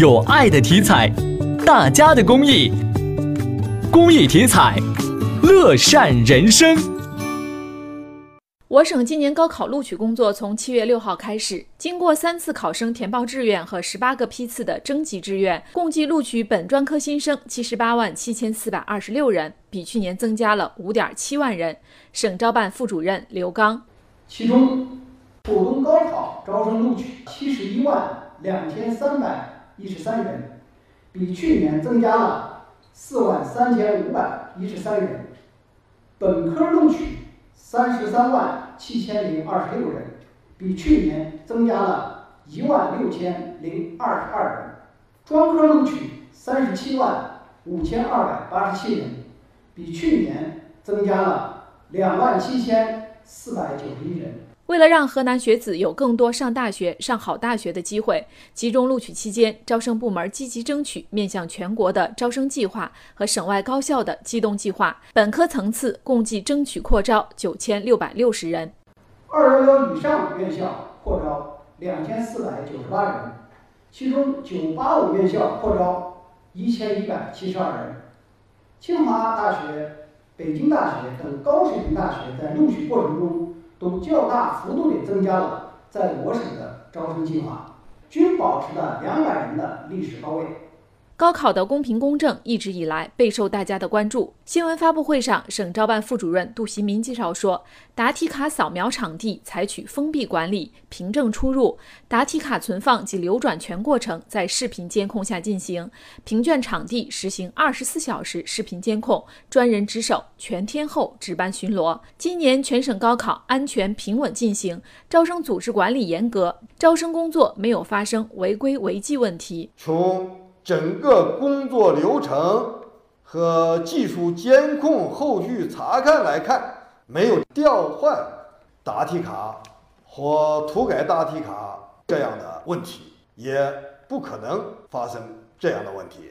有爱的体彩，大家的公益，公益体彩，乐善人生。我省今年高考录取工作从七月六号开始，经过三次考生填报志愿和十八个批次的征集志愿，共计录取本专科新生七十八万七千四百二十六人，比去年增加了五点七万人。省招办副主任刘刚，其中普通高考招生录取七十一万两千三百一十三人，比去年增加了四万三千五百一十三人。本科录取。三十三万七千零二十六人，比去年增加了一万六千零二十二人。专科录取三十七万五千二百八十七人，比去年增加了两万七千四百九十一人。为了让河南学子有更多上大学、上好大学的机会，集中录取期间，招生部门积极争取面向全国的招生计划和省外高校的机动计划。本科层次共计争取扩招九千六百六十人，二幺幺以上院校扩招两千四百九十八人，其中九八五院校扩招一千一百七十二人。清华大学、北京大学等高水平大学在录取过程中。都较大幅度地增加了在我省的招生计划，均保持了两百人的历史高位。高考的公平公正一直以来备受大家的关注。新闻发布会上，省招办副主任杜习民介绍说，答题卡扫描场地采取封闭管理，凭证出入；答题卡存放及流转全过程在视频监控下进行。评卷场地实行二十四小时视频监控，专人值守，全天候值班巡逻。今年全省高考安全平稳进行，招生组织管理严格，招生工作没有发生违规违纪问题。从整个工作流程和技术监控后续查看来看，没有调换答题卡或涂改答题卡这样的问题，也不可能发生这样的问题。